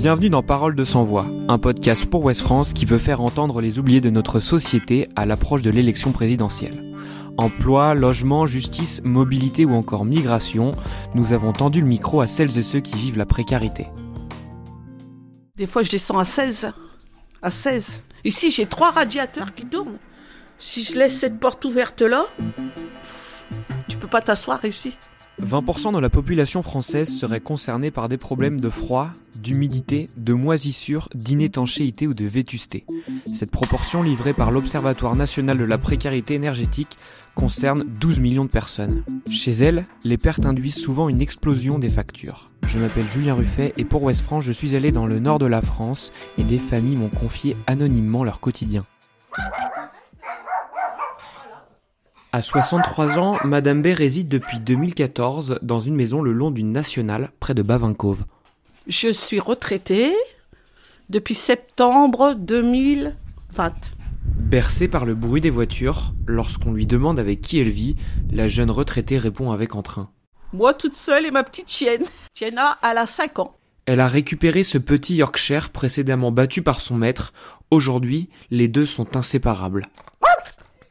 Bienvenue dans Parole de sans voix, un podcast pour Ouest France qui veut faire entendre les oubliés de notre société à l'approche de l'élection présidentielle. Emploi, logement, justice, mobilité ou encore migration, nous avons tendu le micro à celles et ceux qui vivent la précarité. Des fois, je descends à 16. À 16. Ici, j'ai trois radiateurs qui tournent. Si je laisse cette porte ouverte là, tu peux pas t'asseoir ici. 20% de la population française serait concernée par des problèmes de froid, d'humidité, de moisissure, d'inétanchéité ou de vétusté. Cette proportion livrée par l'Observatoire national de la précarité énergétique concerne 12 millions de personnes. Chez elles, les pertes induisent souvent une explosion des factures. Je m'appelle Julien Ruffet et pour West France, je suis allé dans le nord de la France et des familles m'ont confié anonymement leur quotidien. À 63 ans, Madame B réside depuis 2014 dans une maison le long d'une nationale près de Bavincove. Je suis retraitée depuis septembre 2020. Bercée par le bruit des voitures, lorsqu'on lui demande avec qui elle vit, la jeune retraitée répond avec entrain. Moi toute seule et ma petite chienne. Jenna, elle a 5 ans. Elle a récupéré ce petit Yorkshire précédemment battu par son maître. Aujourd'hui, les deux sont inséparables.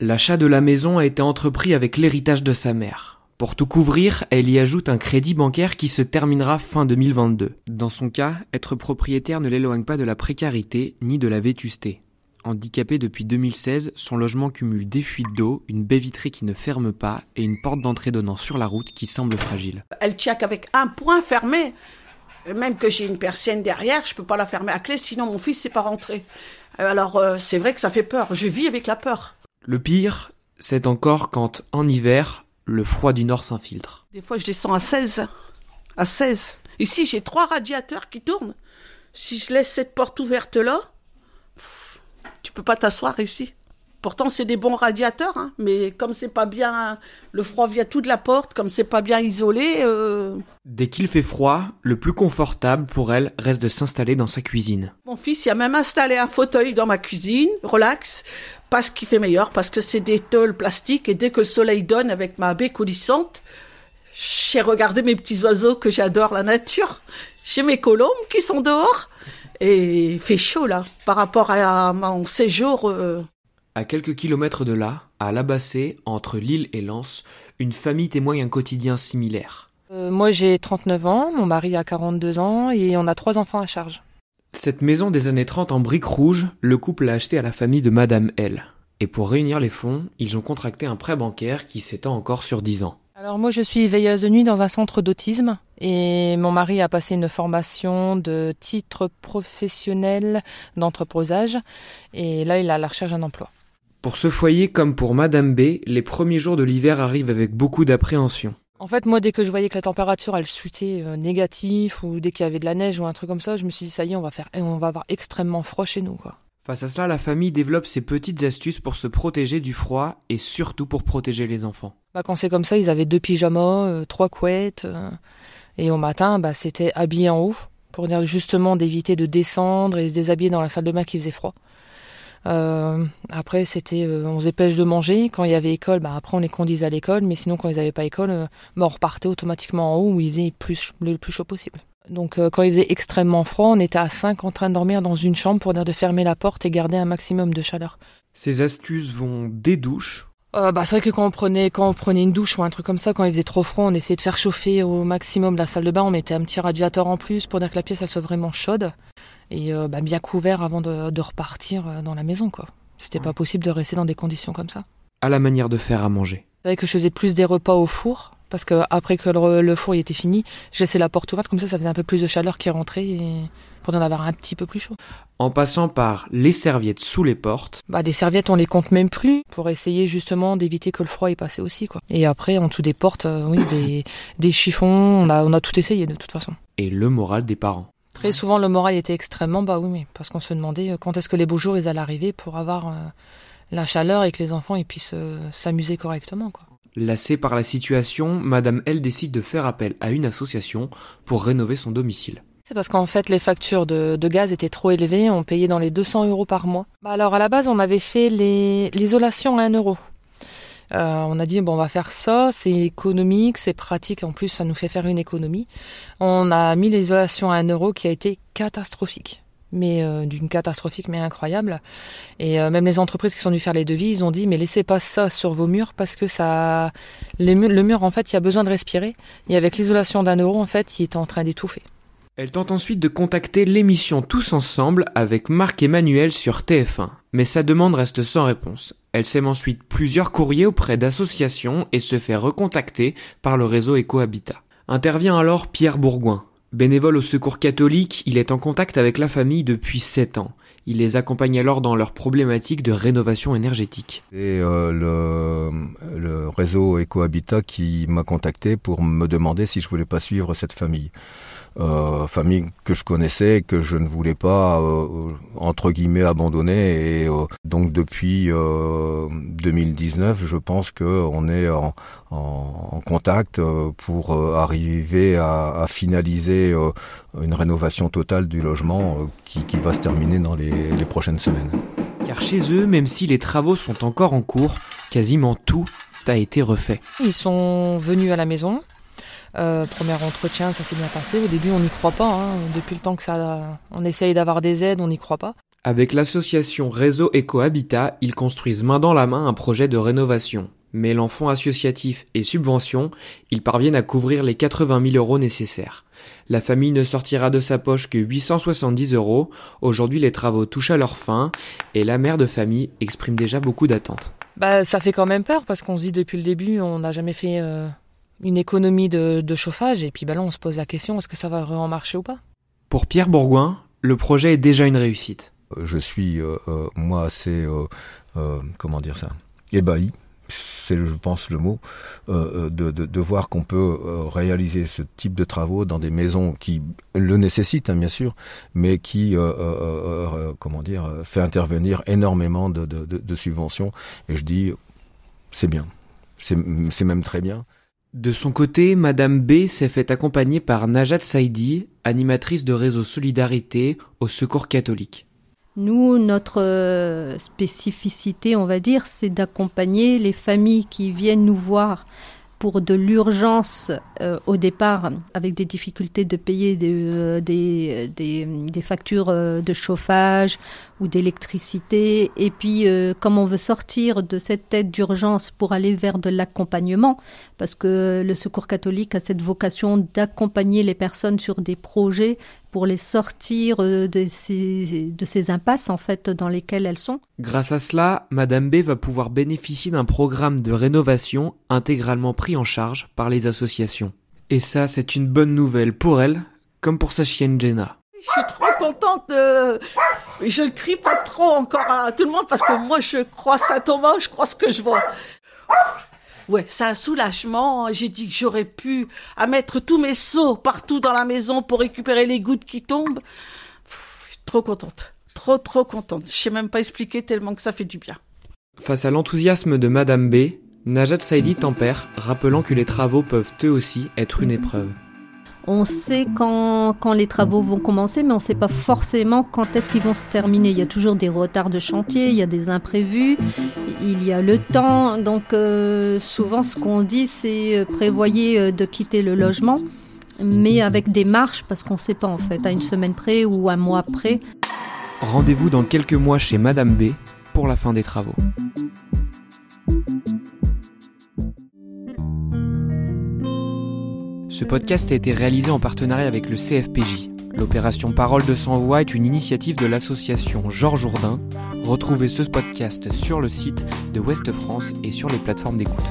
L'achat de la maison a été entrepris avec l'héritage de sa mère. Pour tout couvrir, elle y ajoute un crédit bancaire qui se terminera fin 2022. Dans son cas, être propriétaire ne l'éloigne pas de la précarité ni de la vétusté. Handicapé depuis 2016, son logement cumule des fuites d'eau, une baie vitrée qui ne ferme pas et une porte d'entrée donnant sur la route qui semble fragile. Elle tient avec un point fermé. Même que j'ai une persienne derrière, je peux pas la fermer à clé, sinon mon fils n'est pas rentré. Alors euh, c'est vrai que ça fait peur. Je vis avec la peur. Le pire, c'est encore quand, en hiver, le froid du nord s'infiltre. Des fois, je descends à 16. À 16. Ici, j'ai trois radiateurs qui tournent. Si je laisse cette porte ouverte là, tu peux pas t'asseoir ici. Pourtant, c'est des bons radiateurs, hein, mais comme c'est pas bien, le froid vient tout de la porte, comme c'est pas bien isolé. Euh... Dès qu'il fait froid, le plus confortable pour elle reste de s'installer dans sa cuisine. Mon fils il a même installé un fauteuil dans ma cuisine, relax, parce qu'il fait meilleur, parce que c'est des tôles plastiques et dès que le soleil donne avec ma baie coulissante, j'ai regardé mes petits oiseaux que j'adore la nature, j'ai mes colombes qui sont dehors et il fait chaud là par rapport à mon séjour. Euh... À quelques kilomètres de là, à Labassé, entre Lille et Lens, une famille témoigne un quotidien similaire. Euh, moi j'ai 39 ans, mon mari a 42 ans et on a trois enfants à charge. Cette maison des années 30 en briques rouges, le couple l'a achetée à la famille de Madame L. Et pour réunir les fonds, ils ont contracté un prêt bancaire qui s'étend encore sur 10 ans. Alors moi je suis veilleuse de nuit dans un centre d'autisme et mon mari a passé une formation de titre professionnel d'entreposage et là il a la recherche d'un emploi. Pour ce foyer comme pour Madame B, les premiers jours de l'hiver arrivent avec beaucoup d'appréhension. En fait, moi, dès que je voyais que la température, elle chutait euh, négatif, ou dès qu'il y avait de la neige ou un truc comme ça, je me suis dit, ça y est, on va faire, on va avoir extrêmement froid chez nous, quoi. Face à cela, la famille développe ses petites astuces pour se protéger du froid et surtout pour protéger les enfants. Bah, quand c'est comme ça, ils avaient deux pyjamas, euh, trois couettes, euh, et au matin, bah, c'était habillé en haut, pour dire justement d'éviter de descendre et se déshabiller dans la salle de bain qui faisait froid. Euh, après, c'était, euh, on se dépêche de manger. Quand il y avait école, bah après on les conduisait à l'école, mais sinon quand ils n'avaient pas école, euh, bah, on repartait automatiquement en haut où il faisait plus, le plus chaud possible. Donc quand il faisait extrêmement froid, on était à 5 en train de dormir dans une chambre pour dire de fermer la porte et garder un maximum de chaleur. Ces astuces vont des douches. Euh, bah, c'est vrai que quand on prenait quand on prenait une douche ou un truc comme ça, quand il faisait trop froid, on essayait de faire chauffer au maximum la salle de bain. On mettait un petit radiateur en plus pour dire que la pièce elle soit vraiment chaude et euh, bah, bien couvert avant de, de, repartir dans la maison quoi. C'était pas possible de rester dans des conditions comme ça. À la manière de faire à manger. C'est vrai que je faisais plus des repas au four parce que après que le, le four il était fini, je laissais la porte ouverte comme ça, ça faisait un peu plus de chaleur qui rentrait et pour en avoir un petit peu plus chaud. En passant par les serviettes sous les portes. Bah des serviettes on les compte même plus pour essayer justement d'éviter que le froid y passe aussi quoi. Et après en dessous des portes, euh, oui des, des chiffons, on a on a tout essayé de toute façon. Et le moral des parents. Très souvent le moral était extrêmement bas oui mais parce qu'on se demandait quand est-ce que les beaux jours ils allaient arriver pour avoir euh, la chaleur et que les enfants ils puissent euh, s'amuser correctement quoi. Lassée par la situation, Madame L décide de faire appel à une association pour rénover son domicile. C'est parce qu'en fait les factures de, de, gaz étaient trop élevées, on payait dans les 200 euros par mois. Bah alors à la base on avait fait l'isolation à 1 euro. Euh, on a dit bon, on va faire ça, c'est économique, c'est pratique, en plus ça nous fait faire une économie. On a mis l'isolation à un euro qui a été catastrophique mais euh, d'une catastrophique mais incroyable. Et euh, même les entreprises qui sont venues faire les devis, ils ont dit mais laissez pas ça sur vos murs parce que ça, le mur en fait, il y a besoin de respirer. Et avec l'isolation d'un euro en fait, il est en train d'étouffer. Elle tente ensuite de contacter l'émission Tous Ensemble avec Marc Emmanuel sur TF1, mais sa demande reste sans réponse. Elle sème ensuite plusieurs courriers auprès d'associations et se fait recontacter par le réseau Ecohabitat. Intervient alors Pierre Bourgoin. Bénévole au secours catholique, il est en contact avec la famille depuis 7 ans. Il les accompagne alors dans leurs problématiques de rénovation énergétique. Et euh, le, le réseau Ecohabitat qui m'a contacté pour me demander si je voulais pas suivre cette famille. Euh, famille que je connaissais, que je ne voulais pas euh, entre guillemets abandonner. Et euh, donc depuis 2019, je pense qu'on est en, en, contact pour arriver à, à finaliser une rénovation totale du logement qui, qui, va se terminer dans les, les prochaines semaines. Car chez eux, même si les travaux sont encore en cours, quasiment tout a été refait. Ils sont venus à la maison, euh, premier entretien, ça s'est bien passé. Au début, on n'y croit pas. Hein. Depuis le temps que ça, on essaye d'avoir des aides, on n'y croit pas. Avec l'association Réseau Eco-Habitat, ils construisent main dans la main un projet de rénovation. Mais l'enfant associatif et subvention, ils parviennent à couvrir les 80 000 euros nécessaires. La famille ne sortira de sa poche que 870 euros. Aujourd'hui, les travaux touchent à leur fin et la mère de famille exprime déjà beaucoup d'attentes. Bah, ça fait quand même peur parce qu'on se dit depuis le début, on n'a jamais fait euh, une économie de, chauffage, et puis bah là on se pose la question, est-ce que ça va vraiment marcher ou pas? Pour Pierre Bourgoin, le projet est déjà une réussite. Euh, je suis, euh, euh, moi, assez, comment dire ça, ébahi, c'est je pense le mot, de, de, voir qu'on peut réaliser ce type de travaux dans des maisons qui le nécessitent, hein, bien sûr, mais qui, comment dire, fait intervenir énormément de, de subventions. Et je dis, c'est bien, c'est même très bien. De son côté, Madame B s'est fait accompagner par Najat Saidi, animatrice de réseau Solidarité au Secours catholique. Nous, notre euh, spécificité, on va dire, c'est d'accompagner les familles qui viennent nous voir pour de l'urgence euh, au départ, avec des difficultés de payer euh, des, des, des, factures euh, de chauffage ou d'électricité. Et puis, comme on veut sortir de cette aide d'urgence pour aller vers de l'accompagnement, parce que le Secours catholique a cette vocation d'accompagner les personnes sur des projets pour les sortir euh, de ces, de ces impasses en fait dans lesquelles elles sont. Grâce à cela, Madame B va pouvoir bénéficier d'un programme de rénovation intégralement pris en charge par les associations. Et ça, c'est une bonne nouvelle pour elle, comme pour sa chienne Jenna. Je suis trop contente de... Je ne crie pas trop encore à tout le monde parce que moi je crois Saint Thomas, je crois ce que je vois ouais, c'est un soulagement. J'ai dit que j'aurais pu à mettre tous mes seaux partout dans la maison pour récupérer les gouttes qui tombent. trop contente. Trop, trop contente. Je sais même pas expliquer tellement que ça fait du bien. Face à l'enthousiasme de Madame B, Najat Saidi tempère, rappelant que les travaux peuvent eux aussi être une épreuve. On sait quand, les travaux vont commencer, mais on ne sait pas forcément quand est-ce qu'ils vont se terminer. Il y a toujours des retards de chantier, il y a des imprévus, il y a le temps. Donc euh, souvent ce qu'on dit, c'est euh, prévoyez euh, de quitter le logement, mais avec des marches, parce qu'on ne sait pas en fait, à une semaine près ou un mois près. Rendez-vous dans quelques mois chez Madame B pour la fin des travaux. Ce podcast a été réalisé en partenariat avec le CFPJ. L'opération Parole de Sans Voix est une initiative de l'association Georges Jourdain. Retrouvez ce podcast sur le site de Ouest France et sur les plateformes d'écoute.